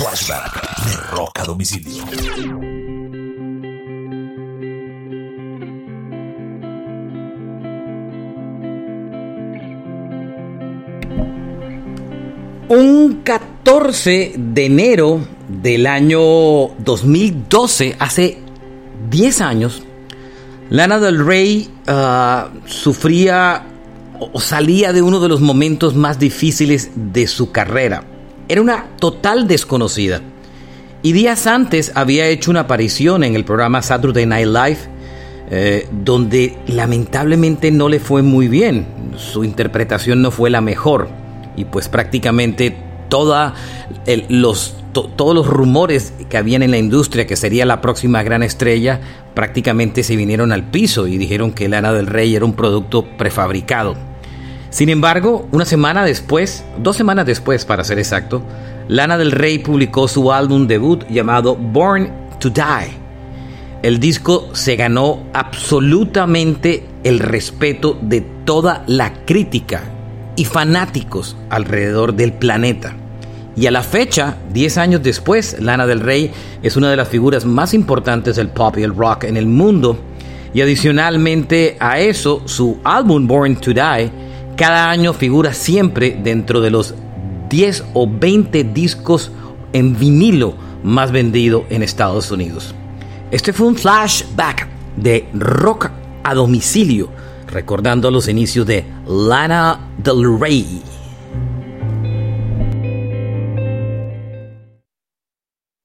Flashback de Rock a Domicilio. Un 14 de enero del año 2012, hace 10 años, Lana del Rey ah, sufría o salía de uno de los momentos más difíciles de su carrera. Era una total desconocida. Y días antes había hecho una aparición en el programa Saturday Night Live, eh, donde lamentablemente no le fue muy bien. Su interpretación no fue la mejor y pues prácticamente todos los rumores que habían en la industria que sería la próxima gran estrella prácticamente se vinieron al piso y dijeron que Lana del Rey era un producto prefabricado. Sin embargo, una semana después, dos semanas después para ser exacto, Lana del Rey publicó su álbum debut llamado Born to Die. El disco se ganó absolutamente el respeto de toda la crítica y fanáticos alrededor del planeta. Y a la fecha, 10 años después, Lana del Rey es una de las figuras más importantes del pop y el rock en el mundo. Y adicionalmente a eso, su álbum Born to Die cada año figura siempre dentro de los 10 o 20 discos en vinilo más vendido en Estados Unidos. Este fue un flashback de rock a domicilio recordando los inicios de Lana Del Rey.